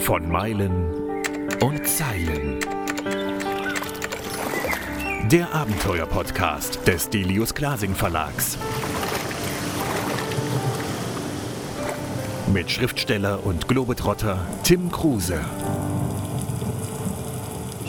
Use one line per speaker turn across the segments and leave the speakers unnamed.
Von Meilen und Zeilen. Der Abenteuer-Podcast des Delius Glasing Verlags. Mit Schriftsteller und Globetrotter Tim Kruse.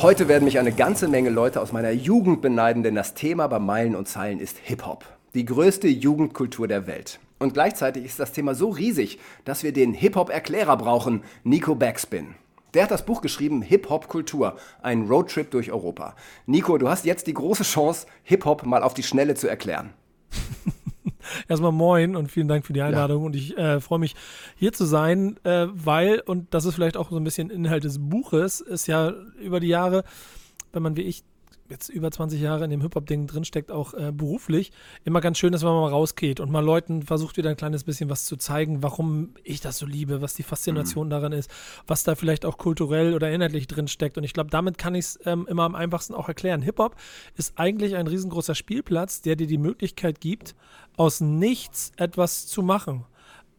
Heute werden mich eine ganze Menge Leute aus meiner Jugend beneiden, denn das Thema bei Meilen und Zeilen ist Hip-Hop. Die größte Jugendkultur der Welt. Und gleichzeitig ist das Thema so riesig, dass wir den Hip-Hop-Erklärer brauchen, Nico Backspin. Der hat das Buch geschrieben, Hip-Hop-Kultur, ein Roadtrip durch Europa. Nico, du hast jetzt die große Chance, Hip-Hop mal auf die Schnelle zu erklären.
Erstmal moin und vielen Dank für die Einladung. Ja. Und ich äh, freue mich, hier zu sein, äh, weil, und das ist vielleicht auch so ein bisschen Inhalt des Buches, ist ja über die Jahre, wenn man wie ich jetzt über 20 Jahre in dem Hip-Hop-Ding drinsteckt, auch äh, beruflich, immer ganz schön ist, wenn man mal rausgeht und mal Leuten versucht, wieder ein kleines bisschen was zu zeigen, warum ich das so liebe, was die Faszination mhm. daran ist, was da vielleicht auch kulturell oder inhaltlich drinsteckt. Und ich glaube, damit kann ich es ähm, immer am einfachsten auch erklären. Hip-Hop ist eigentlich ein riesengroßer Spielplatz, der dir die Möglichkeit gibt, aus nichts etwas zu machen.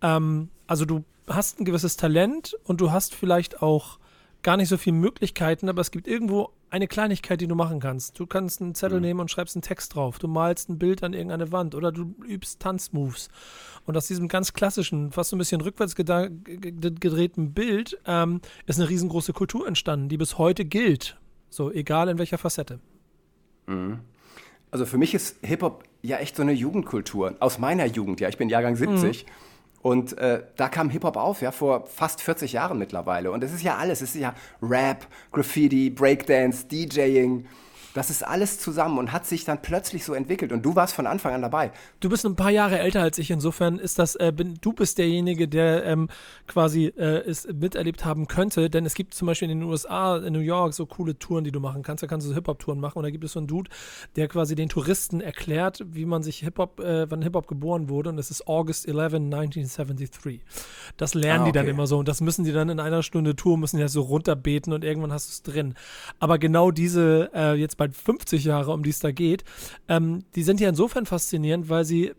Ähm, also du hast ein gewisses Talent und du hast vielleicht auch gar nicht so viele Möglichkeiten, aber es gibt irgendwo eine Kleinigkeit, die du machen kannst. Du kannst einen Zettel mhm. nehmen und schreibst einen Text drauf. Du malst ein Bild an irgendeine Wand oder du übst Tanzmoves. Und aus diesem ganz klassischen, fast so ein bisschen rückwärts gedrehten Bild ähm, ist eine riesengroße Kultur entstanden, die bis heute gilt. So, egal in welcher Facette.
Mhm. Also für mich ist Hip-Hop ja echt so eine Jugendkultur. Aus meiner Jugend, ja. Ich bin Jahrgang 70. Mhm. Und äh, da kam Hip-Hop auf, ja, vor fast 40 Jahren mittlerweile. Und es ist ja alles. Es ist ja Rap, Graffiti, Breakdance, DJing. Das ist alles zusammen und hat sich dann plötzlich so entwickelt. Und du warst von Anfang an dabei.
Du bist ein paar Jahre älter als ich. Insofern ist das, äh, bin, du bist derjenige, der ähm, quasi äh, es miterlebt haben könnte. Denn es gibt zum Beispiel in den USA, in New York, so coole Touren, die du machen kannst. Da kannst du so Hip-Hop-Touren machen. Und da gibt es so einen Dude, der quasi den Touristen erklärt, wie man sich Hip-Hop, äh, wann Hip-Hop geboren wurde. Und das ist August 11, 1973. Das lernen ah, okay. die dann immer so. Und das müssen die dann in einer Stunde Tour, müssen ja so runterbeten und irgendwann hast du es drin. Aber genau diese, äh, jetzt bei bald 50 Jahre, um die es da geht, ähm, die sind ja insofern faszinierend, weil sie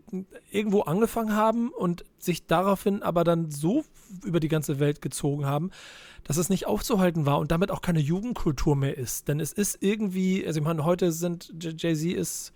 irgendwo angefangen haben und sich daraufhin aber dann so über die ganze Welt gezogen haben, dass es nicht aufzuhalten war und damit auch keine Jugendkultur mehr ist. Denn es ist irgendwie, also ich meine, heute sind Jay-Z ist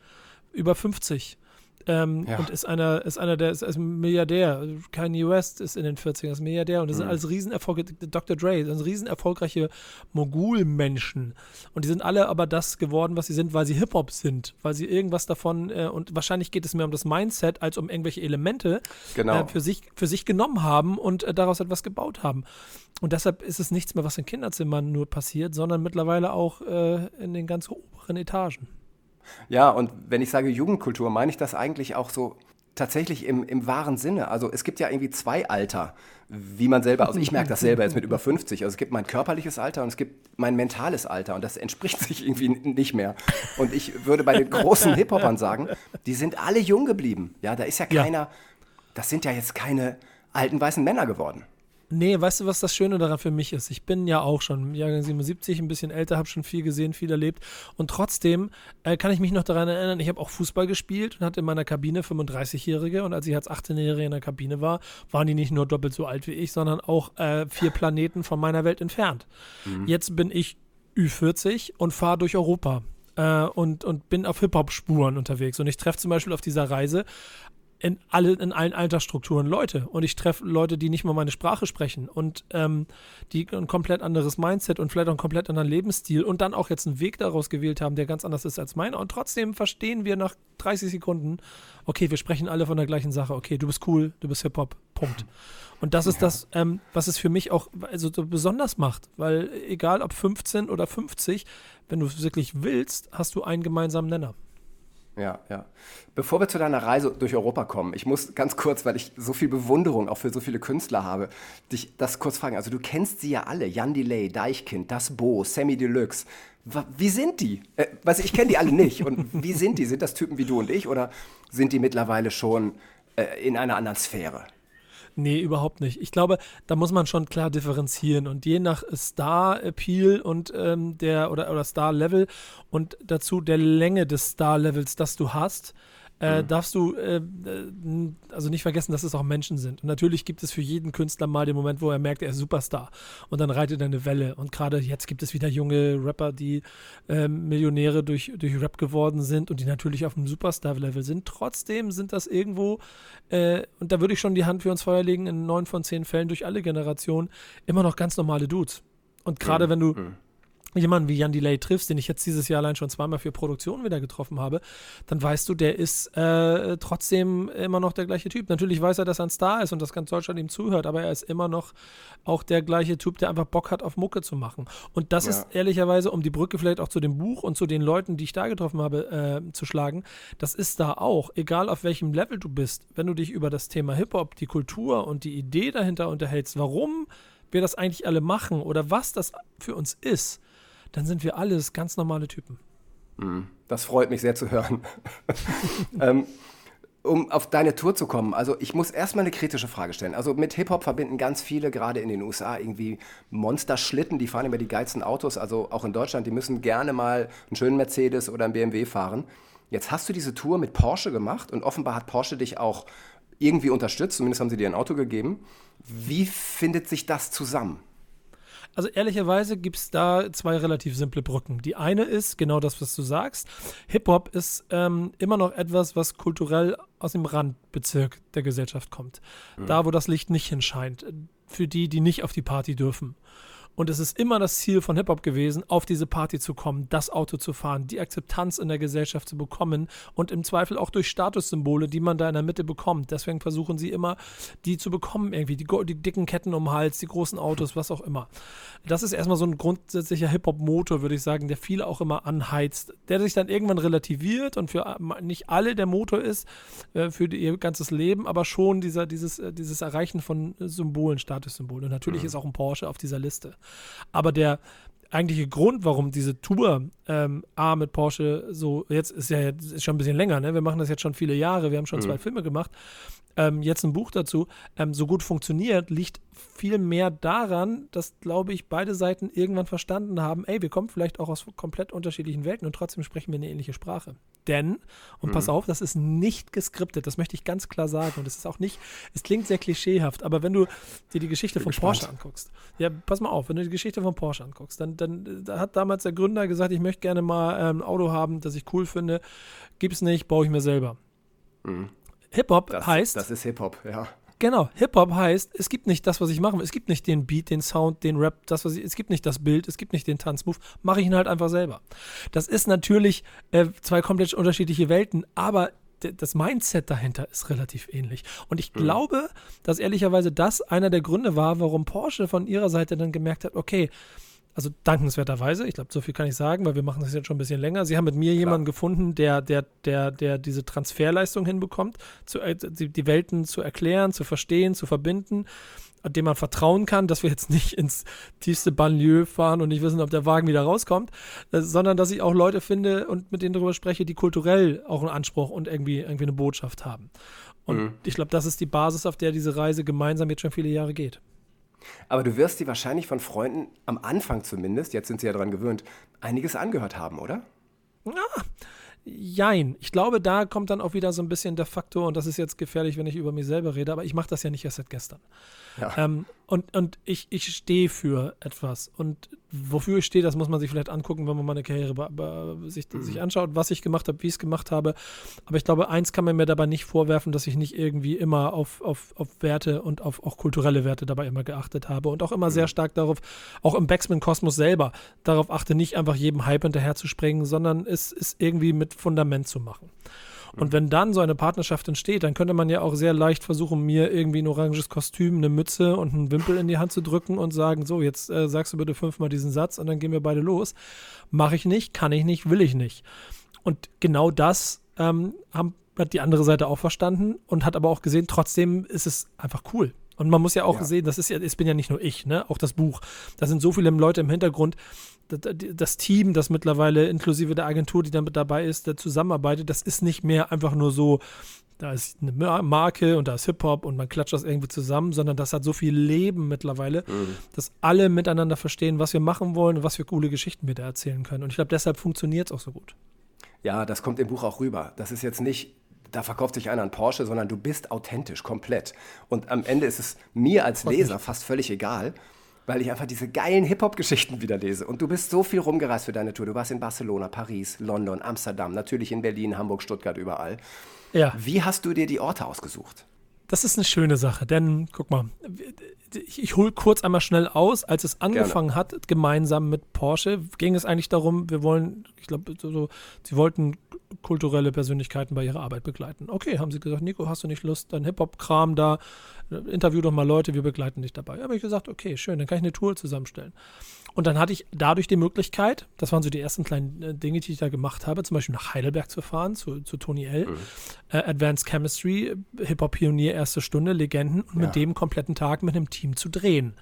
über 50. Ähm, ja. Und ist einer, ist einer der, ist, ist Milliardär. Kanye West ist in den 40ern, ist Milliardär. Und das mhm. sind alles Riesenerfolge. Dr. Dre, das sind riesen erfolgreiche Mogulmenschen. Und die sind alle aber das geworden, was sie sind, weil sie Hip-Hop sind. Weil sie irgendwas davon, äh, und wahrscheinlich geht es mehr um das Mindset als um irgendwelche Elemente, genau. äh, für, sich, für sich genommen haben und äh, daraus etwas gebaut haben. Und deshalb ist es nichts mehr, was in Kinderzimmern nur passiert, sondern mittlerweile auch äh, in den ganz oberen Etagen.
Ja, und wenn ich sage Jugendkultur, meine ich das eigentlich auch so tatsächlich im, im wahren Sinne. Also es gibt ja irgendwie zwei Alter, wie man selber, also ich merke das selber jetzt mit über 50. Also es gibt mein körperliches Alter und es gibt mein mentales Alter und das entspricht sich irgendwie nicht mehr. Und ich würde bei den großen Hip-Hopern sagen, die sind alle jung geblieben. Ja, da ist ja keiner, ja. das sind ja jetzt keine alten weißen Männer geworden.
Nee, weißt du, was das Schöne daran für mich ist? Ich bin ja auch schon Jahrgang 77, ein bisschen älter, habe schon viel gesehen, viel erlebt. Und trotzdem äh, kann ich mich noch daran erinnern, ich habe auch Fußball gespielt und hatte in meiner Kabine 35-Jährige. Und als ich als 18-Jährige in der Kabine war, waren die nicht nur doppelt so alt wie ich, sondern auch äh, vier Planeten von meiner Welt entfernt. Mhm. Jetzt bin ich Ü40 und fahre durch Europa. Äh, und, und bin auf Hip-Hop-Spuren unterwegs. Und ich treffe zum Beispiel auf dieser Reise in, alle, in allen Altersstrukturen Leute. Und ich treffe Leute, die nicht mal meine Sprache sprechen und ähm, die ein komplett anderes Mindset und vielleicht auch einen komplett anderen Lebensstil und dann auch jetzt einen Weg daraus gewählt haben, der ganz anders ist als meiner. Und trotzdem verstehen wir nach 30 Sekunden, okay, wir sprechen alle von der gleichen Sache. Okay, du bist cool, du bist Hip-Hop. Punkt. Und das ist ja. das, ähm, was es für mich auch also so besonders macht, weil egal ob 15 oder 50, wenn du es wirklich willst, hast du einen gemeinsamen Nenner.
Ja, ja. Bevor wir zu deiner Reise durch Europa kommen, ich muss ganz kurz, weil ich so viel Bewunderung auch für so viele Künstler habe, dich das kurz fragen. Also du kennst sie ja alle, Jan Delay, Deichkind, Das Bo, Sammy Deluxe. Wie sind die? Äh, weiß ich, ich kenne die alle nicht. Und wie sind die? Sind das Typen wie du und ich oder sind die mittlerweile schon äh, in einer anderen Sphäre?
Nee, überhaupt nicht. Ich glaube, da muss man schon klar differenzieren und je nach Star-Appeal und ähm, der oder, oder Star-Level und dazu der Länge des Star-Levels, das du hast, äh, mhm. darfst du äh, äh, also nicht vergessen, dass es auch Menschen sind. Und natürlich gibt es für jeden Künstler mal den Moment, wo er merkt, er ist Superstar. Und dann reitet er eine Welle. Und gerade jetzt gibt es wieder junge Rapper, die äh, Millionäre durch, durch Rap geworden sind und die natürlich auf dem Superstar-Level sind. Trotzdem sind das irgendwo, äh, und da würde ich schon die Hand für uns Feuer legen, in neun von zehn Fällen durch alle Generationen, immer noch ganz normale Dudes. Und gerade mhm. wenn du mhm jemanden wie Jan Delay triffst, den ich jetzt dieses Jahr allein schon zweimal für Produktion wieder getroffen habe, dann weißt du, der ist äh, trotzdem immer noch der gleiche Typ. Natürlich weiß er, dass er ein Star ist und dass ganz Deutschland ihm zuhört, aber er ist immer noch auch der gleiche Typ, der einfach Bock hat, auf Mucke zu machen. Und das ja. ist ehrlicherweise, um die Brücke vielleicht auch zu dem Buch und zu den Leuten, die ich da getroffen habe, äh, zu schlagen, das ist da auch, egal auf welchem Level du bist, wenn du dich über das Thema Hip-Hop, die Kultur und die Idee dahinter unterhältst, warum wir das eigentlich alle machen oder was das für uns ist, dann sind wir alles ganz normale Typen.
Hm, das freut mich sehr zu hören. ähm, um auf deine Tour zu kommen, also ich muss erstmal eine kritische Frage stellen. Also mit Hip-Hop verbinden ganz viele, gerade in den USA, irgendwie Monsterschlitten, die fahren immer die geilsten Autos, also auch in Deutschland, die müssen gerne mal einen schönen Mercedes oder einen BMW fahren. Jetzt hast du diese Tour mit Porsche gemacht und offenbar hat Porsche dich auch irgendwie unterstützt, zumindest haben sie dir ein Auto gegeben. Wie findet sich das zusammen?
Also ehrlicherweise gibt es da zwei relativ simple Brücken. Die eine ist genau das, was du sagst. Hip-Hop ist ähm, immer noch etwas, was kulturell aus dem Randbezirk der Gesellschaft kommt. Mhm. Da, wo das Licht nicht hinscheint. Für die, die nicht auf die Party dürfen. Und es ist immer das Ziel von Hip-Hop gewesen, auf diese Party zu kommen, das Auto zu fahren, die Akzeptanz in der Gesellschaft zu bekommen und im Zweifel auch durch Statussymbole, die man da in der Mitte bekommt. Deswegen versuchen sie immer, die zu bekommen, irgendwie, die, die dicken Ketten um den Hals, die großen Autos, was auch immer. Das ist erstmal so ein grundsätzlicher Hip-Hop-Motor, würde ich sagen, der viele auch immer anheizt, der sich dann irgendwann relativiert und für nicht alle der Motor ist, äh, für ihr ganzes Leben, aber schon dieser, dieses, äh, dieses Erreichen von Symbolen, Statussymbolen. Und natürlich mhm. ist auch ein Porsche auf dieser Liste. Aber der eigentliche Grund, warum diese Tour ähm, A mit Porsche so, jetzt ist ja jetzt ist schon ein bisschen länger, ne? Wir machen das jetzt schon viele Jahre, wir haben schon mhm. zwei Filme gemacht, ähm, jetzt ein Buch dazu, ähm, so gut funktioniert, liegt viel mehr daran, dass, glaube ich, beide Seiten irgendwann verstanden haben, ey, wir kommen vielleicht auch aus komplett unterschiedlichen Welten und trotzdem sprechen wir eine ähnliche Sprache. Denn, und mhm. pass auf, das ist nicht geskriptet, das möchte ich ganz klar sagen. Und es ist auch nicht, es klingt sehr klischeehaft, aber wenn du dir die Geschichte von gespannt. Porsche anguckst, ja, pass mal auf, wenn du die Geschichte von Porsche anguckst, dann, dann da hat damals der Gründer gesagt, ich möchte gerne mal ähm, ein Auto haben, das ich cool finde. Gibt's nicht, baue ich mir selber. Mhm. Hip-Hop heißt.
Das ist Hip-Hop, ja.
Genau, Hip-Hop heißt, es gibt nicht das, was ich mache. Es gibt nicht den Beat, den Sound, den Rap, das, was ich, es gibt nicht das Bild, es gibt nicht den Tanzmove. Mache ich ihn halt einfach selber. Das ist natürlich äh, zwei komplett unterschiedliche Welten, aber das Mindset dahinter ist relativ ähnlich. Und ich mhm. glaube, dass ehrlicherweise das einer der Gründe war, warum Porsche von ihrer Seite dann gemerkt hat, okay, also dankenswerterweise, ich glaube, so viel kann ich sagen, weil wir machen das jetzt schon ein bisschen länger. Sie haben mit mir Klar. jemanden gefunden, der, der, der, der diese Transferleistung hinbekommt, zu, äh, die, die Welten zu erklären, zu verstehen, zu verbinden, dem man vertrauen kann, dass wir jetzt nicht ins tiefste Banlieue fahren und nicht wissen, ob der Wagen wieder rauskommt, äh, sondern dass ich auch Leute finde und mit denen darüber spreche, die kulturell auch einen Anspruch und irgendwie, irgendwie eine Botschaft haben. Und mhm. ich glaube, das ist die Basis, auf der diese Reise gemeinsam jetzt schon viele Jahre geht.
Aber du wirst dir wahrscheinlich von Freunden, am Anfang zumindest, jetzt sind sie ja daran gewöhnt, einiges angehört haben, oder?
Ja, Jein. Ich glaube, da kommt dann auch wieder so ein bisschen der Faktor, und das ist jetzt gefährlich, wenn ich über mich selber rede, aber ich mache das ja nicht erst seit gestern. Ja. Ähm, und und ich, ich stehe für etwas. Und wofür ich stehe, das muss man sich vielleicht angucken, wenn man meine Karriere sich, mhm. sich anschaut, was ich gemacht habe, wie ich es gemacht habe. Aber ich glaube, eins kann man mir dabei nicht vorwerfen, dass ich nicht irgendwie immer auf, auf, auf Werte und auf auch kulturelle Werte dabei immer geachtet habe und auch immer mhm. sehr stark darauf, auch im Backsman-Kosmos selber, darauf achte, nicht einfach jedem Hype hinterher zu springen, sondern es ist irgendwie mit Fundament zu machen. Und mhm. wenn dann so eine Partnerschaft entsteht, dann könnte man ja auch sehr leicht versuchen, mir irgendwie ein oranges Kostüm, eine Mütze und einen Wimpel in die Hand zu drücken und sagen, so, jetzt äh, sagst du bitte fünfmal diesen Satz und dann gehen wir beide los. Mache ich nicht, kann ich nicht, will ich nicht. Und genau das ähm, haben, hat die andere Seite auch verstanden und hat aber auch gesehen, trotzdem ist es einfach cool. Und man muss ja auch ja. sehen, das ist ja, es bin ja nicht nur ich, ne? Auch das Buch. Da sind so viele Leute im Hintergrund. Das, Team, das mittlerweile inklusive der Agentur, die damit dabei ist, der zusammenarbeitet, das ist nicht mehr einfach nur so, da ist eine Marke und da ist Hip-Hop und man klatscht das irgendwie zusammen, sondern das hat so viel Leben mittlerweile, mhm. dass alle miteinander verstehen, was wir machen wollen und was für coole Geschichten wir da erzählen können. Und ich glaube, deshalb funktioniert es auch so gut.
Ja, das kommt im Buch auch rüber. Das ist jetzt nicht da verkauft sich einer ein Porsche, sondern du bist authentisch, komplett. Und am Ende ist es mir als Leser fast völlig egal, weil ich einfach diese geilen Hip-Hop-Geschichten wieder lese. Und du bist so viel rumgereist für deine Tour. Du warst in Barcelona, Paris, London, Amsterdam, natürlich in Berlin, Hamburg, Stuttgart, überall.
Ja.
Wie hast du dir die Orte ausgesucht?
Das ist eine schöne Sache, denn guck mal, ich, ich hole kurz einmal schnell aus. Als es angefangen Gerne. hat, gemeinsam mit Porsche, ging es eigentlich darum, wir wollen, ich glaube, so, sie wollten kulturelle Persönlichkeiten bei ihrer Arbeit begleiten. Okay, haben sie gesagt, Nico, hast du nicht Lust, dein Hip-Hop-Kram da, interview doch mal Leute, wir begleiten dich dabei. Da habe ich gesagt, okay, schön, dann kann ich eine Tour zusammenstellen. Und dann hatte ich dadurch die Möglichkeit, das waren so die ersten kleinen äh, Dinge, die ich da gemacht habe, zum Beispiel nach Heidelberg zu fahren, zu, zu Tony L. Mhm. Äh, Advanced Chemistry, Hip-Hop-Pionier, erste Stunde, Legenden und ja. mit dem kompletten Tag mit einem Team zu drehen.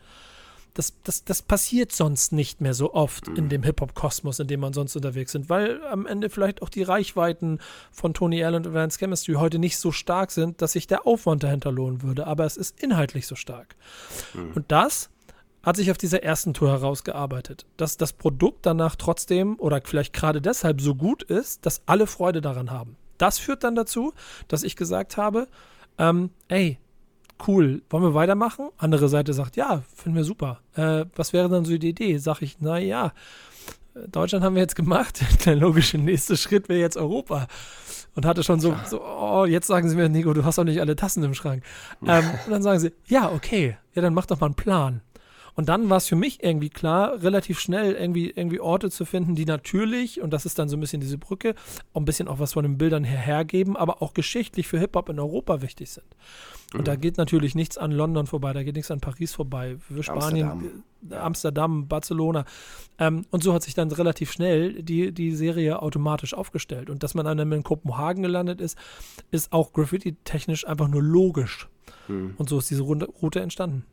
Das, das, das passiert sonst nicht mehr so oft mhm. in dem Hip-Hop-Kosmos, in dem man sonst unterwegs sind, weil am Ende vielleicht auch die Reichweiten von Tony L und Advanced Chemistry heute nicht so stark sind, dass sich der Aufwand dahinter lohnen würde. Aber es ist inhaltlich so stark. Mhm. Und das hat sich auf dieser ersten Tour herausgearbeitet, dass das Produkt danach trotzdem oder vielleicht gerade deshalb so gut ist, dass alle Freude daran haben. Das führt dann dazu, dass ich gesagt habe, ähm, ey, cool, wollen wir weitermachen? Andere Seite sagt, ja, finden wir super. Äh, was wäre dann so die Idee? Sag ich, na ja, Deutschland haben wir jetzt gemacht. Der logische nächste Schritt wäre jetzt Europa. Und hatte schon so, so, oh, jetzt sagen sie mir, Nico, du hast doch nicht alle Tassen im Schrank. Ähm, und dann sagen sie, ja, okay, ja, dann mach doch mal einen Plan. Und dann war es für mich irgendwie klar, relativ schnell irgendwie, irgendwie Orte zu finden, die natürlich, und das ist dann so ein bisschen diese Brücke, auch ein bisschen auch was von den Bildern her hergeben, aber auch geschichtlich für Hip-Hop in Europa wichtig sind. Und mhm. da geht natürlich nichts an London vorbei, da geht nichts an Paris vorbei, für Spanien, Amsterdam, äh, Amsterdam Barcelona. Ähm, und so hat sich dann relativ schnell die, die Serie automatisch aufgestellt. Und dass man dann in Kopenhagen gelandet ist, ist auch graffiti-technisch einfach nur logisch. Mhm. Und so ist diese Route entstanden.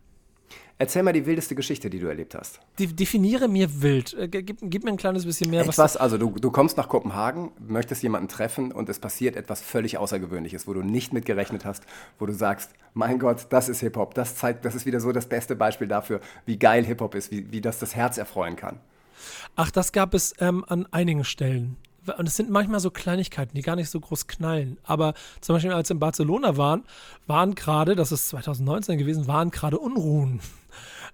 Erzähl mal die wildeste Geschichte, die du erlebt hast.
De definiere mir wild. Äh, gib, gib, mir ein kleines bisschen mehr.
Etwas, was also du, du kommst nach Kopenhagen, möchtest jemanden treffen und es passiert etwas völlig Außergewöhnliches, wo du nicht mit gerechnet hast, wo du sagst, mein Gott, das ist Hip-Hop. Das zeigt, das ist wieder so das beste Beispiel dafür, wie geil Hip-Hop ist, wie, wie das das Herz erfreuen kann.
Ach, das gab es ähm, an einigen Stellen und es sind manchmal so Kleinigkeiten, die gar nicht so groß knallen. Aber zum Beispiel, als wir in Barcelona waren, waren gerade, das ist 2019 gewesen, waren gerade Unruhen.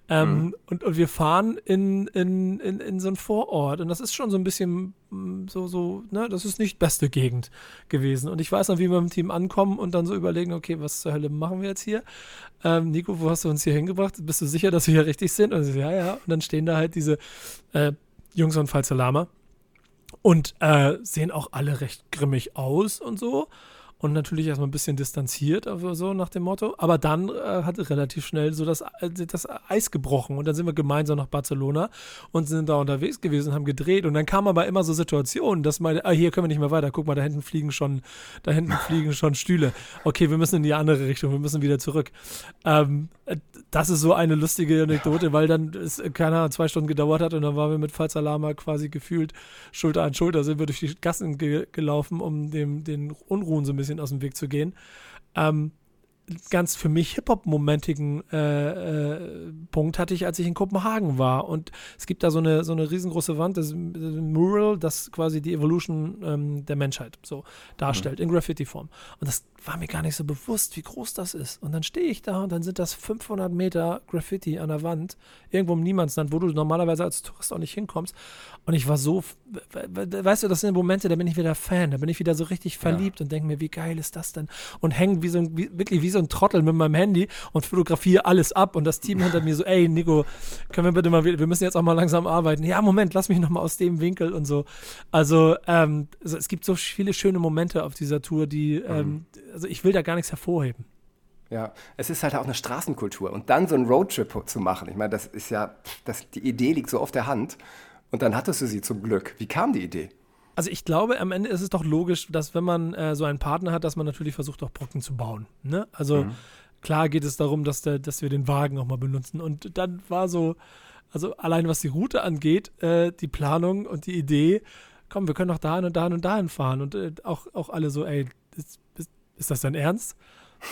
Ähm, mhm. und, und wir fahren in, in, in, in so ein Vorort und das ist schon so ein bisschen mm, so, so, ne, das ist nicht beste Gegend gewesen. Und ich weiß noch, wie wir mit dem Team ankommen und dann so überlegen, okay, was zur Hölle machen wir jetzt hier? Ähm, Nico, wo hast du uns hier hingebracht? Bist du sicher, dass wir hier richtig sind? Und so, ja, ja. Und dann stehen da halt diese äh, Jungs von Falsalama und äh, sehen auch alle recht grimmig aus und so und natürlich erstmal ein bisschen distanziert, also so nach dem Motto. Aber dann äh, hat relativ schnell so das, äh, das Eis gebrochen und dann sind wir gemeinsam nach Barcelona und sind da unterwegs gewesen, haben gedreht und dann kam aber immer so Situationen, dass mal, ah, hier können wir nicht mehr weiter, guck mal, da hinten fliegen schon, da hinten fliegen schon Stühle. Okay, wir müssen in die andere Richtung, wir müssen wieder zurück. Ähm, das ist so eine lustige Anekdote, weil dann es, keine Ahnung, zwei Stunden gedauert hat und dann waren wir mit Falsalama quasi gefühlt Schulter an Schulter, sind wir durch die Gassen ge gelaufen, um dem, den Unruhen so ein bisschen bisschen aus dem Weg zu gehen. Ähm, ganz für mich Hip-Hop-momentigen äh, äh, Punkt hatte ich, als ich in Kopenhagen war. Und es gibt da so eine, so eine riesengroße Wand, das, ein Mural, das quasi die Evolution ähm, der Menschheit so darstellt, mhm. in Graffiti-Form. Und das war mir gar nicht so bewusst, wie groß das ist. Und dann stehe ich da und dann sind das 500 Meter Graffiti an der Wand, irgendwo im Niemandsland, wo du normalerweise als Tourist auch nicht hinkommst. Und ich war so, weißt du, das sind Momente, da bin ich wieder Fan, da bin ich wieder so richtig verliebt ja. und denke mir, wie geil ist das denn? Und hänge wie so ein, wie, wirklich wie so ein Trottel mit meinem Handy und fotografiere alles ab. Und das Team hinter mir so, ey, Nico, können wir bitte mal, wir müssen jetzt auch mal langsam arbeiten. Ja, Moment, lass mich noch mal aus dem Winkel und so. Also, ähm, also es gibt so viele schöne Momente auf dieser Tour, die, mhm. ähm, also ich will da gar nichts hervorheben.
Ja, es ist halt auch eine Straßenkultur. Und dann so einen Roadtrip zu machen, ich meine, das ist ja, das, die Idee liegt so auf der Hand. Und dann hattest du sie zum Glück. Wie kam die Idee?
Also ich glaube, am Ende ist es doch logisch, dass wenn man äh, so einen Partner hat, dass man natürlich versucht, auch Brücken zu bauen. Ne? Also mhm. klar geht es darum, dass, der, dass wir den Wagen auch mal benutzen. Und dann war so, also allein was die Route angeht, äh, die Planung und die Idee, komm, wir können doch dahin und dahin und dahin fahren. Und äh, auch, auch alle so, ey, ist, ist, das dein Ernst?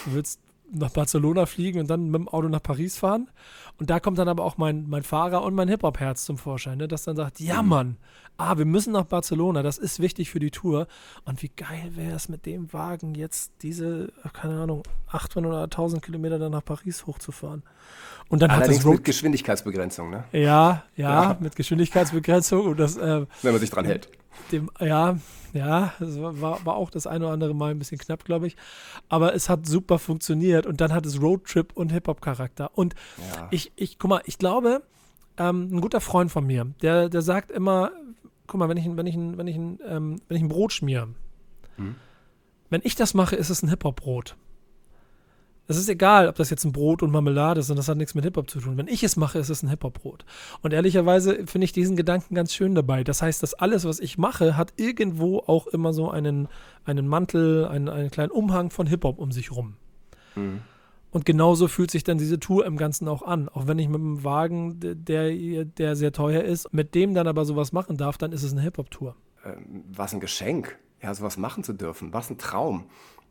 Du willst nach Barcelona fliegen und dann mit dem Auto nach Paris fahren. Und da kommt dann aber auch mein, mein Fahrer und mein Hip-Hop-Herz zum Vorschein, ne? das dann sagt, ja Mann, ah, wir müssen nach Barcelona, das ist wichtig für die Tour. Und wie geil wäre es mit dem Wagen jetzt diese, keine Ahnung, 800 oder 1000 Kilometer dann nach Paris hochzufahren. Und dann
Allerdings
hat das Road
mit Geschwindigkeitsbegrenzung, ne?
ja, ja,
Ja.
mit Geschwindigkeitsbegrenzung und das, äh,
Wenn man sich dran hält.
Dem, ja, ja, es war, war auch das eine oder andere Mal ein bisschen knapp, glaube ich. Aber es hat super funktioniert und dann hat es Roadtrip und Hip-Hop-Charakter. Und
Ja.
ich, ich, guck mal, ich glaube, ähm, ein guter Freund von mir, der, der sagt immer, guck mal, wenn ich, ein- wenn ich, ein- wenn ich, ein, ähm, wenn ich ein Brot schmiere,
Mhm.
wenn ich das mache, ist es ein Hip-Hop-Brot. Es ist egal, ob das jetzt ein Brot und Marmelade ist und das hat nichts mit Hip-Hop zu tun. Wenn ich es mache, ist es ein Hip-Hop-Brot. Und ehrlicherweise finde ich diesen Gedanken ganz schön dabei. Das heißt, dass alles, was ich mache, hat irgendwo auch immer so einen, einen Mantel, einen, einen kleinen Umhang von Hip-Hop um sich rum.
Mhm.
Und genauso fühlt sich dann diese Tour im Ganzen auch an. Auch wenn ich mit einem Wagen, der, der sehr teuer ist, mit dem dann aber sowas machen darf, dann ist es eine Hip-Hop-Tour.
Ähm, was ein Geschenk, ja, sowas machen zu dürfen. Was ein Traum.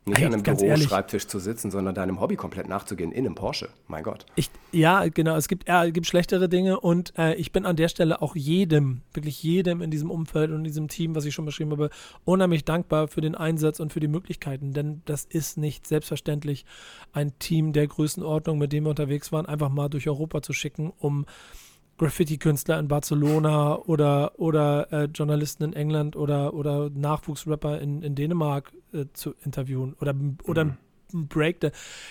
Nicht
Ey,
an einem. Büroschreibtisch zu sitzen, sondern deinem Hobby komplett nachzugehen in einem Porsche. Mein Gott.
Ich, ja, genau. Es gibt, ja, es gibt schlechtere Dinge und äh, ich bin an der Stelle auch jedem, wirklich jedem in diesem Umfeld und in diesem Team, was ich schon beschrieben habe, unheimlich dankbar für den Einsatz und für die Möglichkeiten. Denn das ist nicht selbstverständlich, ein Team der Größenordnung, mit dem wir unterwegs waren, einfach mal durch Europa zu schicken, um Graffiti-Künstler in Barcelona oder, oder äh, Journalisten in England oder, oder Nachwuchsrapper in, in Dänemark äh, zu interviewen oder, oder ein Break.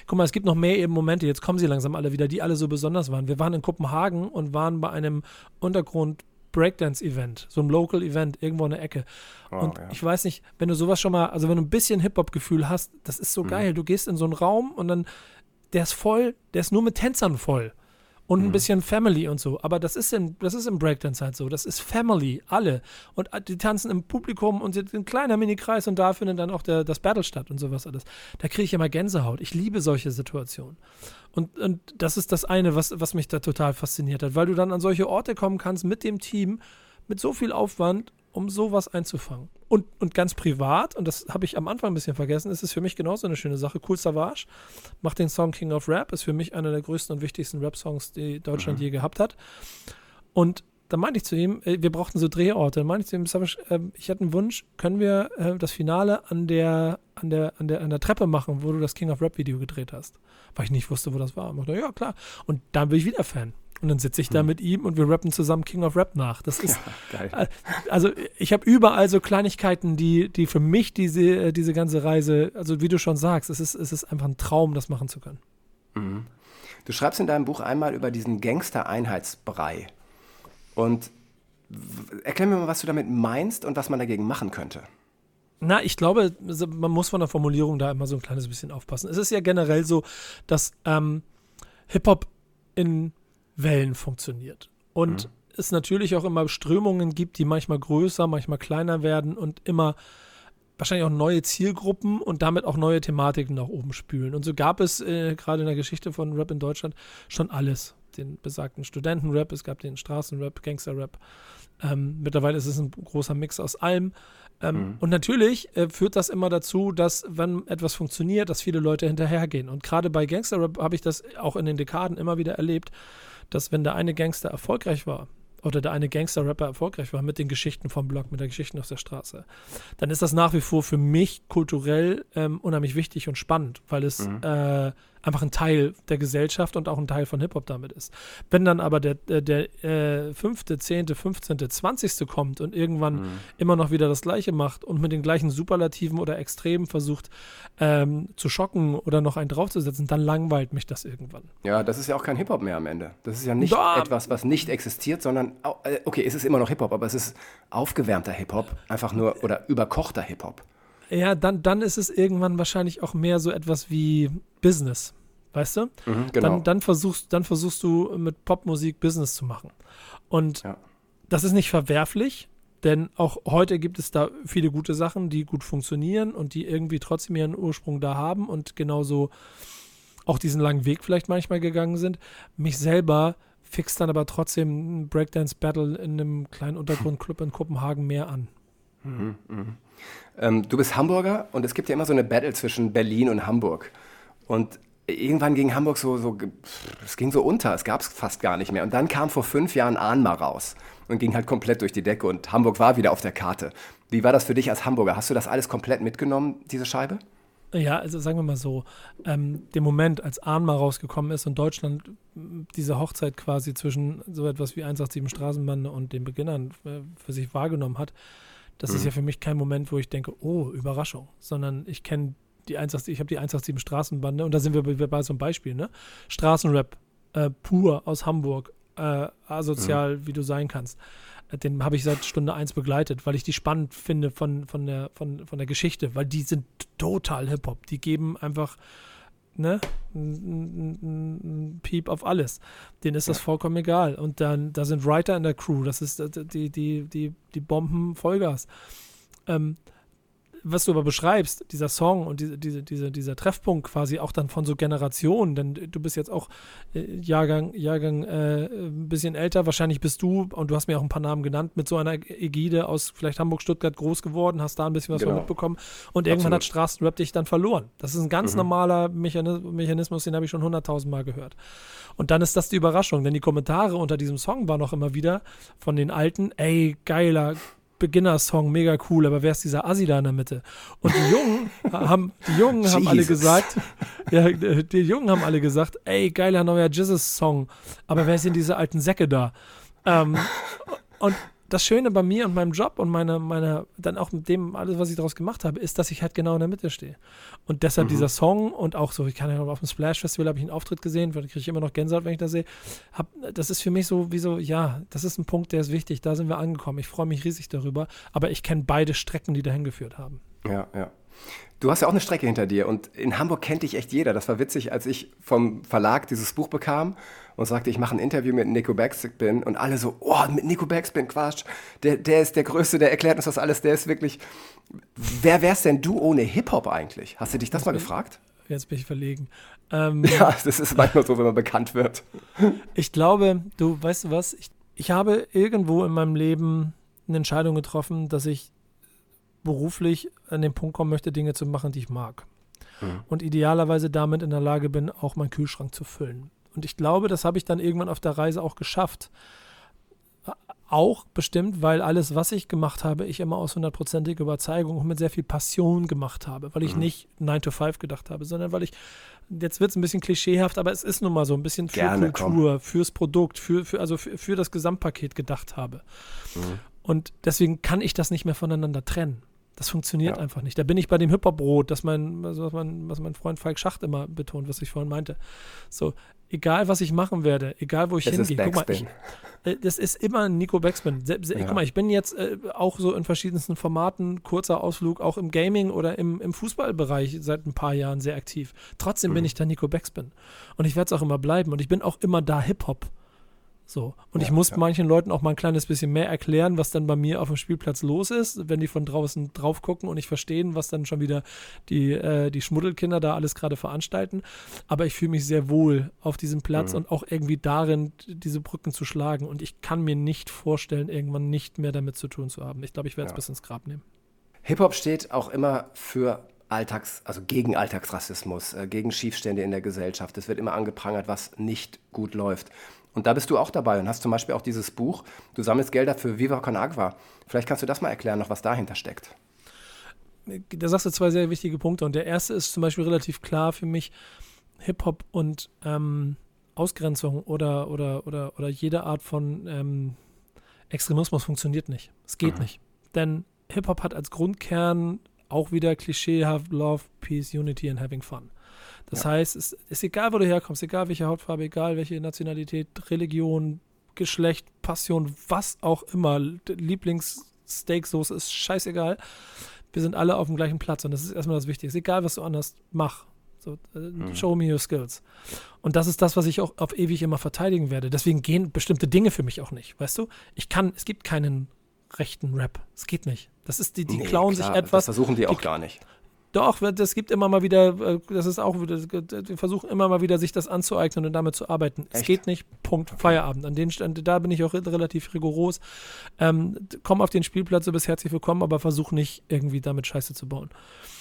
Guck mal, es gibt noch mehr eben Momente, jetzt kommen sie langsam alle wieder, die alle so besonders waren. Wir waren in Kopenhagen und waren bei einem Untergrund Breakdance-Event, so einem Local-Event irgendwo in der Ecke.
Oh,
und
ja.
ich weiß nicht, wenn du sowas schon mal, also wenn du ein bisschen Hip-Hop-Gefühl hast, das ist so geil. Du gehst in so einen Raum und dann, der ist voll, der ist nur mit Tänzern voll. Und ein bisschen Family und so. Aber das ist, im, das ist im Breakdance halt so. Das ist Family, alle. Und die tanzen im Publikum und sind ein kleiner Mini-Kreis und da findet dann auch der, das Battle statt und sowas alles. Da kriege ich immer Gänsehaut. Ich liebe solche Situationen. Und, und das ist das eine, was, was mich da total fasziniert hat, weil du dann an solche Orte kommen kannst mit dem Team, mit so viel Aufwand, um sowas einzufangen. Und, und ganz privat, und das habe ich am Anfang ein bisschen vergessen, ist es für mich genauso eine schöne Sache. Cool Savage macht den Song King of Rap, ist für mich einer der größten und wichtigsten Rap-Songs, die Deutschland je gehabt hat. Und da meinte ich zu ihm, äh, wir brauchten so Drehorte. Dann meinte ich zu ihm, Savage, äh, ich hatte einen Wunsch, können wir äh, das Finale an der, an, der, an, der, an der Treppe machen, wo du das King of Rap Video gedreht hast? Weil ich nicht wusste, wo das war. Ich dachte, ja, klar. Und dann bin ich wieder Fan. Und dann sitze ich da mit ihm und wir rappen zusammen King of Rap nach. Das ist,
Geil.
äh, also ich habe überall so Kleinigkeiten, die, die für mich diese, äh, diese ganze Reise, also wie du schon sagst, es ist, es ist einfach ein Traum, das machen zu können.
Du schreibst in deinem Buch einmal über diesen Gangster-Einheitsbrei. Und erklär mir mal, was du damit meinst und was man dagegen machen könnte.
Na, ich glaube, man muss von der Formulierung da immer so ein kleines bisschen aufpassen. Es ist ja generell so, dass ähm, Hip-Hop in Wellen funktioniert. Und es natürlich auch immer Strömungen gibt, die manchmal größer, manchmal kleiner werden und immer wahrscheinlich auch neue Zielgruppen und damit auch neue Thematiken nach oben spülen. Und so gab es äh, gerade in der Geschichte von Rap in Deutschland schon alles. Den besagten Studentenrap, es gab den Straßenrap, Gangsterrap. Ähm, mittlerweile ist es ein großer Mix aus allem. Ähm, Und natürlich äh, führt das immer dazu, dass, wenn etwas funktioniert, dass viele Leute hinterhergehen. Und gerade bei Gangsterrap habe ich das auch in den Dekaden immer wieder erlebt, dass wenn der eine Gangster erfolgreich war, oder der eine Gangster-Rapper erfolgreich war mit den Geschichten vom Blog, mit den Geschichten auf der Straße, dann ist das nach wie vor für mich kulturell ähm, unheimlich wichtig und spannend, weil es äh, einfach ein Teil der Gesellschaft und auch ein Teil von Hip-Hop damit ist. Wenn dann aber der, der, der äh, fünfte, zehnte, fünfzehnte, zwanzigste kommt und irgendwann immer noch wieder das Gleiche macht und mit den gleichen Superlativen oder Extremen versucht ähm, zu schocken oder noch einen draufzusetzen, dann langweilt mich das irgendwann.
Ja, das ist ja auch kein Hip-Hop mehr am Ende. Das ist ja nicht
Da-
etwas, was nicht existiert, sondern, äh, okay, es ist immer noch Hip-Hop, aber es ist aufgewärmter Hip-Hop, einfach nur, oder überkochter Hip-Hop.
Ja, dann, dann ist es irgendwann wahrscheinlich auch mehr so etwas wie Business. Weißt du?
Mhm, genau.
Dann, dann, versuchst, dann versuchst du mit Popmusik Business zu machen. Und
Ja.
das ist nicht verwerflich, denn auch heute gibt es da viele gute Sachen, die gut funktionieren und die irgendwie trotzdem ihren Ursprung da haben und genauso auch diesen langen Weg vielleicht manchmal gegangen sind. Mich selber fixt dann aber trotzdem ein Breakdance-Battle in einem kleinen Untergrundclub in Kopenhagen mehr an.
Ähm, du bist Hamburger und es gibt ja immer so eine Battle zwischen Berlin und Hamburg. Und irgendwann ging Hamburg so, so, es ging so unter, es gab es fast gar nicht mehr. Und dann kam vor fünf Jahren Ahnma raus und ging halt komplett durch die Decke und Hamburg war wieder auf der Karte. Wie war das für dich als Hamburger? Hast du das alles komplett mitgenommen, diese Scheibe?
Ja, also sagen wir mal so, ähm, der Moment, als Ahnma rausgekommen ist und Deutschland diese Hochzeit quasi zwischen so etwas wie 187 Straßenbande und den Beginnern äh, für sich wahrgenommen hat, das mhm. ist ja für mich kein Moment, wo ich denke, oh, Überraschung, sondern ich kenne die 187, ich habe die 187 Straßenbande und da sind wir bei so einem Beispiel, ne? Straßenrap, äh, pur aus Hamburg, äh, asozial, mhm. wie du sein kannst. Äh, den habe ich seit Stunde 1 begleitet, weil ich die spannend finde von, von, der, von, von der Geschichte, weil die sind total Hip-Hop. Die geben einfach ne, ein Piep auf alles. Denen ist das vollkommen egal. Und dann, da sind Writer in der Crew, das ist äh, die, die, die, die Bomben Vollgas. Ähm, was du aber beschreibst, dieser Song und diese, diese, diese, dieser Treffpunkt quasi auch dann von so Generationen, denn du bist jetzt auch äh, Jahrgang, Jahrgang äh, ein bisschen älter, wahrscheinlich bist du, und du hast mir auch ein paar Namen genannt, mit so einer Ägide aus vielleicht Hamburg, Stuttgart groß geworden, hast da ein bisschen was genau. mitbekommen und irgendwann Absolut. hat Straßenrap dich dann verloren. Das ist ein ganz mhm. normaler Mechanismus, den habe ich schon hunderttausend Mal gehört. Und dann ist das die Überraschung, denn die Kommentare unter diesem Song waren auch immer wieder von den Alten, ey, geiler, Beginner-Song, mega cool, aber wer ist dieser Assi da in der Mitte? Und die Jungen haben, die Jungen haben alle gesagt, ja, die Jungen haben alle gesagt, ey, geiler neuer Jesus-Song, aber wer sind diese alten Säcke da? Ähm, und das Schöne bei mir und meinem Job und meiner, meiner, dann auch mit dem, alles, was ich daraus gemacht habe, ist, dass ich halt genau in der Mitte stehe. Und deshalb mhm. dieser Song und auch so, ich kann ja auf dem Splash Festival habe ich einen Auftritt gesehen, kriege ich immer noch Gänsehaut, wenn ich das sehe. Hab, das ist für mich so, wie so, ja, das ist ein Punkt, der ist wichtig, da sind wir angekommen. Ich freue mich riesig darüber, aber ich kenne beide Strecken, die dahin geführt haben.
Ja, ja. Du hast ja auch eine Strecke hinter dir und in Hamburg kennt dich echt jeder. Das war witzig, als ich vom Verlag dieses Buch bekam und sagte, ich mache ein Interview mit Nico Backspin und alle so, oh, mit Nico Backspin, Quatsch, der, der ist der Größte, der erklärt uns das alles, der ist wirklich, wer wärst denn du ohne Hip-Hop eigentlich? Hast du dich das mal gefragt?
Jetzt bin ich verlegen. Ähm,
ja, das ist manchmal so, wenn man bekannt wird.
Ich glaube, du, weißt du was, ich, ich habe irgendwo in meinem Leben eine Entscheidung getroffen, dass ich beruflich an den Punkt kommen möchte, Dinge zu machen, die ich mag. Mhm. Und idealerweise damit in der Lage bin, auch meinen Kühlschrank zu füllen. Und ich glaube, das habe ich dann irgendwann auf der Reise auch geschafft. Auch bestimmt, weil alles, was ich gemacht habe, ich immer aus hundertprozentiger Überzeugung und mit sehr viel Passion gemacht habe, weil ich mhm. nicht 9 to 5 gedacht habe, sondern weil ich, jetzt wird es ein bisschen klischeehaft, aber es ist nun mal so ein bisschen für Gerne, Kultur, komm. fürs Produkt, für, für, also für, für das Gesamtpaket gedacht habe. Mhm. Und deswegen kann ich das nicht mehr voneinander trennen. Das funktioniert ja. einfach nicht. Da bin ich bei dem Hip-Hop-Brot, das mein, also was, mein, was mein Freund Falk Schacht immer betont, was ich vorhin meinte. So, egal was ich machen werde, egal wo ich
das
hingehe. Guck mal, ich, äh, das ist immer Nico Backspin. Se, se, ja. Guck mal, ich bin jetzt äh, auch so in verschiedensten Formaten, kurzer Ausflug, auch im Gaming oder im, im Fußballbereich seit ein paar Jahren sehr aktiv. Trotzdem mhm. bin ich da Nico Backspin. Und ich werde es auch immer bleiben. Und ich bin auch immer da Hip-Hop. So. Und ja, ich muss ja. manchen Leuten auch mal ein kleines bisschen mehr erklären, was dann bei mir auf dem Spielplatz los ist, wenn die von draußen drauf gucken und nicht verstehen, was dann schon wieder die, äh, die Schmuddelkinder da alles gerade veranstalten. Aber ich fühle mich sehr wohl auf diesem Platz mhm. und auch irgendwie darin, diese Brücken zu schlagen. Und ich kann mir nicht vorstellen, irgendwann nicht mehr damit zu tun zu haben. Ich glaube, ich werde es ja. bis ins Grab nehmen.
Hip-Hop steht auch immer für Alltags, also gegen Alltagsrassismus, äh, gegen Schiefstände in der Gesellschaft. Es wird immer angeprangert, was nicht gut läuft. Und da bist du auch dabei und hast zum Beispiel auch dieses Buch, du sammelst Gelder für Viva Con Agua. Vielleicht kannst du das mal erklären, noch was dahinter steckt.
Da sagst du zwei sehr wichtige Punkte. Und der erste ist zum Beispiel relativ klar für mich, Hip-Hop und ähm, Ausgrenzung oder, oder, oder, oder jede Art von ähm, Extremismus funktioniert nicht. Es geht mhm. nicht. Denn Hip-Hop hat als Grundkern auch wieder klischeehaft Love, Peace, Unity and Having Fun. Das ja. heißt, es ist egal, wo du herkommst, egal welche Hautfarbe, egal welche Nationalität, Religion, Geschlecht, Passion, was auch immer, Lieblingssteaksoße ist scheißegal. Wir sind alle auf dem gleichen Platz und das ist erstmal das Wichtigste. Egal, was du anders mach. So, äh, mhm. Show me your skills. Und das ist das, was ich auch auf ewig immer verteidigen werde. Deswegen gehen bestimmte Dinge für mich auch nicht. Weißt du? Ich kann, es gibt keinen rechten Rap. Es geht nicht. Das ist, die, die nee, klauen klar, sich etwas.
Das versuchen die,
die
auch gar nicht.
Doch, es gibt immer mal wieder, äh, das ist auch wieder, wir versuchen immer mal wieder, sich das anzueignen und damit zu arbeiten. Echt? Es geht nicht, Punkt, okay. Feierabend. An den Stand, da bin ich auch relativ rigoros. Ähm, komm auf den Spielplatz, du bist herzlich willkommen, aber versuch nicht irgendwie damit Scheiße zu bauen.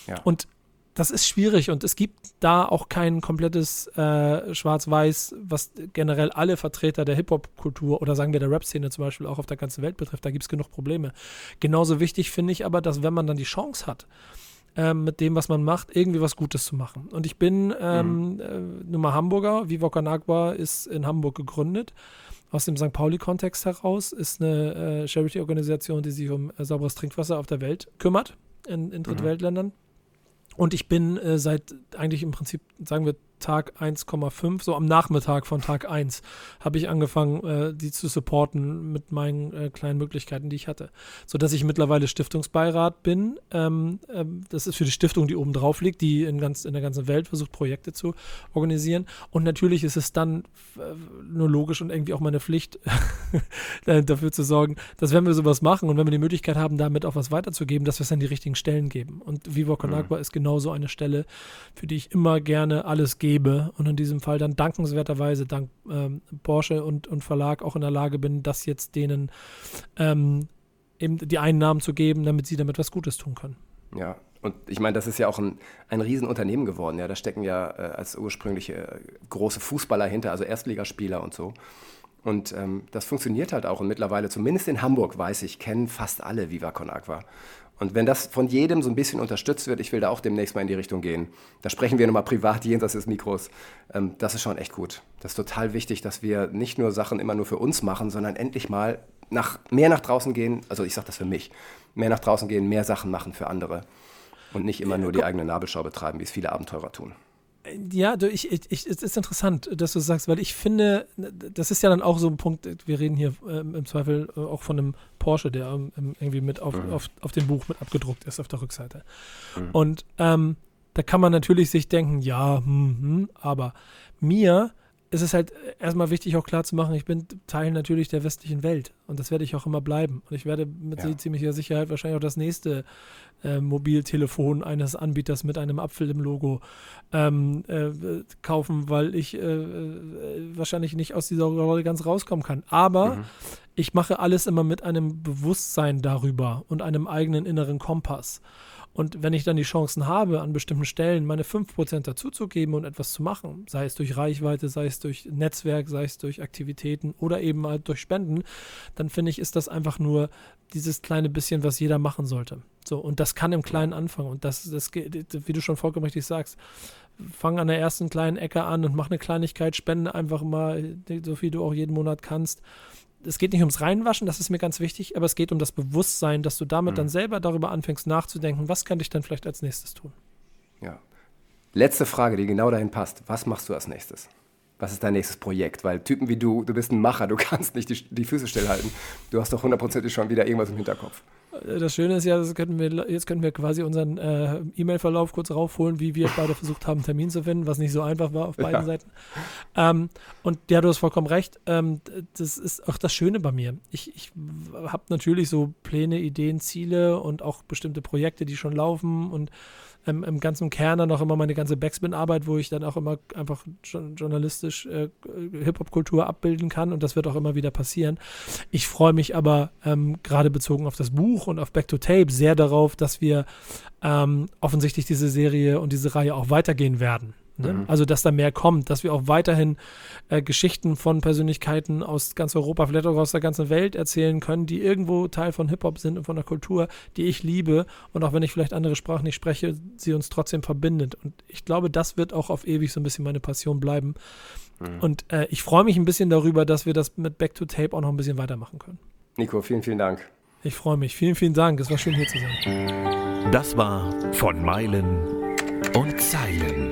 Ja. Und das ist schwierig und es gibt da auch kein komplettes äh, Schwarz-Weiß, was generell alle Vertreter der Hip-Hop-Kultur oder sagen wir der Rap-Szene zum Beispiel auch auf der ganzen Welt betrifft. Da gibt es genug Probleme. Genauso wichtig finde ich aber, dass wenn man dann die Chance hat, ähm, mit dem, was man macht, irgendwie was Gutes zu machen. Und ich bin ähm, mhm. äh, nun mal Hamburger. Viva Con ist in Hamburg gegründet. Aus dem St. Pauli-Kontext heraus ist eine äh, Charity-Organisation, die sich um äh, sauberes Trinkwasser auf der Welt kümmert, in, in mhm. Drittweltländern. Mhm. Und ich bin äh, seit eigentlich im Prinzip, sagen wir, Tag 1,5, so am Nachmittag von Tag 1, habe ich angefangen, äh, die zu supporten mit meinen äh, kleinen Möglichkeiten, die ich hatte. Sodass ich mittlerweile Stiftungsbeirat bin. Ähm, ähm, das ist für die Stiftung, die oben drauf liegt, die in, ganz, in der ganzen Welt versucht, Projekte zu organisieren. Und natürlich ist es dann äh, nur logisch und irgendwie auch meine Pflicht, äh, dafür zu sorgen, dass wenn wir sowas machen und wenn wir die Möglichkeit haben, damit auch was weiterzugeben, dass wir es an die richtigen Stellen geben. Und Viva Con Agua mhm. ist genauso eine Stelle, für die ich immer gerne alles gebe gebe und in diesem Fall dann dankenswerterweise dank ähm, Porsche und, und Verlag auch in der Lage bin, das jetzt denen ähm, eben die Einnahmen zu geben, damit sie damit was Gutes tun können.
Ja, und ich meine, das ist ja auch ein, ein Riesenunternehmen geworden. Ja, da stecken ja äh, als ursprüngliche äh, große Fußballer hinter, also Erstligaspieler und so. Und ähm, das funktioniert halt auch. Und mittlerweile, zumindest in Hamburg, weiß ich, kennen fast alle Viva Con Agua. Und wenn das von jedem so ein bisschen unterstützt wird, ich will da auch demnächst mal in die Richtung gehen, da sprechen wir nochmal privat jenseits des Mikros, ähm, das ist schon echt gut. Das ist total wichtig, dass wir nicht nur Sachen immer nur für uns machen, sondern endlich mal nach, mehr nach draußen gehen, also ich sage das für mich, mehr nach draußen gehen, mehr Sachen machen für andere. Und nicht immer nur die eigene Nabelschau betreiben, wie es viele Abenteurer tun.
Ja, du, ich, ich, ich, es ist interessant, dass du sagst, weil ich finde, das ist ja dann auch so ein Punkt, wir reden hier ähm, im Zweifel äh, auch von einem Porsche, der ähm, irgendwie mit auf, mhm. auf, auf dem Buch mit abgedruckt ist, auf der Rückseite. Mhm. Und ähm, da kann man natürlich sich denken, ja, hm, hm, aber mir ist es halt erstmal wichtig, auch klar zu machen, ich bin Teil natürlich der westlichen Welt und das werde ich auch immer bleiben. Und ich werde mit ja. ziemlicher Sicherheit wahrscheinlich auch das nächste äh, Mobiltelefon eines Anbieters mit einem Apfel im Logo ähm, äh, kaufen, weil ich äh, äh wahrscheinlich nicht aus dieser Rolle ganz rauskommen kann. Aber mhm. ich mache alles immer mit einem Bewusstsein darüber und einem eigenen inneren Kompass. Und wenn ich dann die Chancen habe, an bestimmten Stellen meine 5% dazuzugeben und etwas zu machen, sei es durch Reichweite, sei es durch Netzwerk, sei es durch Aktivitäten oder eben halt durch Spenden, dann finde ich, ist das einfach nur dieses kleine bisschen, was jeder machen sollte. So, und das kann im Kleinen anfangen. Und das, das wie du schon vollkommen richtig sagst, fang an der ersten kleinen Ecke an und mach eine Kleinigkeit, spende einfach mal, so viel du auch jeden Monat kannst es geht nicht ums Reinwaschen, das ist mir ganz wichtig, aber es geht um das Bewusstsein, dass du damit mhm. dann selber darüber anfängst nachzudenken, was könnte ich dann vielleicht als nächstes tun.
Ja. Letzte Frage, die genau dahin passt. Was machst du als nächstes? Was ist dein nächstes Projekt? Weil Typen wie du, du bist ein Macher, du kannst nicht die, die Füße stillhalten. Du hast doch hundertprozentig schon wieder irgendwas im Hinterkopf.
Das Schöne ist ja, das könnten wir, jetzt können wir quasi unseren äh, E-Mail-Verlauf kurz raufholen, wie wir beide versucht haben, Termin zu finden, was nicht so einfach war auf beiden ja. Seiten. Ähm, und ja, du hast vollkommen recht. Ähm, das ist auch das Schöne bei mir. Ich, ich habe natürlich so Pläne, Ideen, Ziele und auch bestimmte Projekte, die schon laufen und ähm, im ganzen Kern dann auch immer meine ganze Backspin-Arbeit, wo ich dann auch immer einfach journalistisch äh, Hip-Hop-Kultur abbilden kann und das wird auch immer wieder passieren. Ich freue mich aber ähm, gerade bezogen auf das Buch und auf Back to Tape sehr darauf, dass wir ähm, offensichtlich diese Serie und diese Reihe auch weitergehen werden. Ne? Mhm. Also, dass da mehr kommt, dass wir auch weiterhin äh, Geschichten von Persönlichkeiten aus ganz Europa, vielleicht auch aus der ganzen Welt erzählen können, die irgendwo Teil von Hip-Hop sind und von der Kultur, die ich liebe. Und auch wenn ich vielleicht andere Sprachen nicht spreche, sie uns trotzdem verbindet. Und ich glaube, das wird auch auf ewig so ein bisschen meine Passion bleiben. Mhm. Und äh, ich freue mich ein bisschen darüber, dass wir das mit Back to Tape auch noch ein bisschen weitermachen können.
Nico, vielen, vielen Dank.
Ich freue mich. Vielen, vielen Dank. Es war schön hier zu sein.
Das war von Meilen und Zeilen.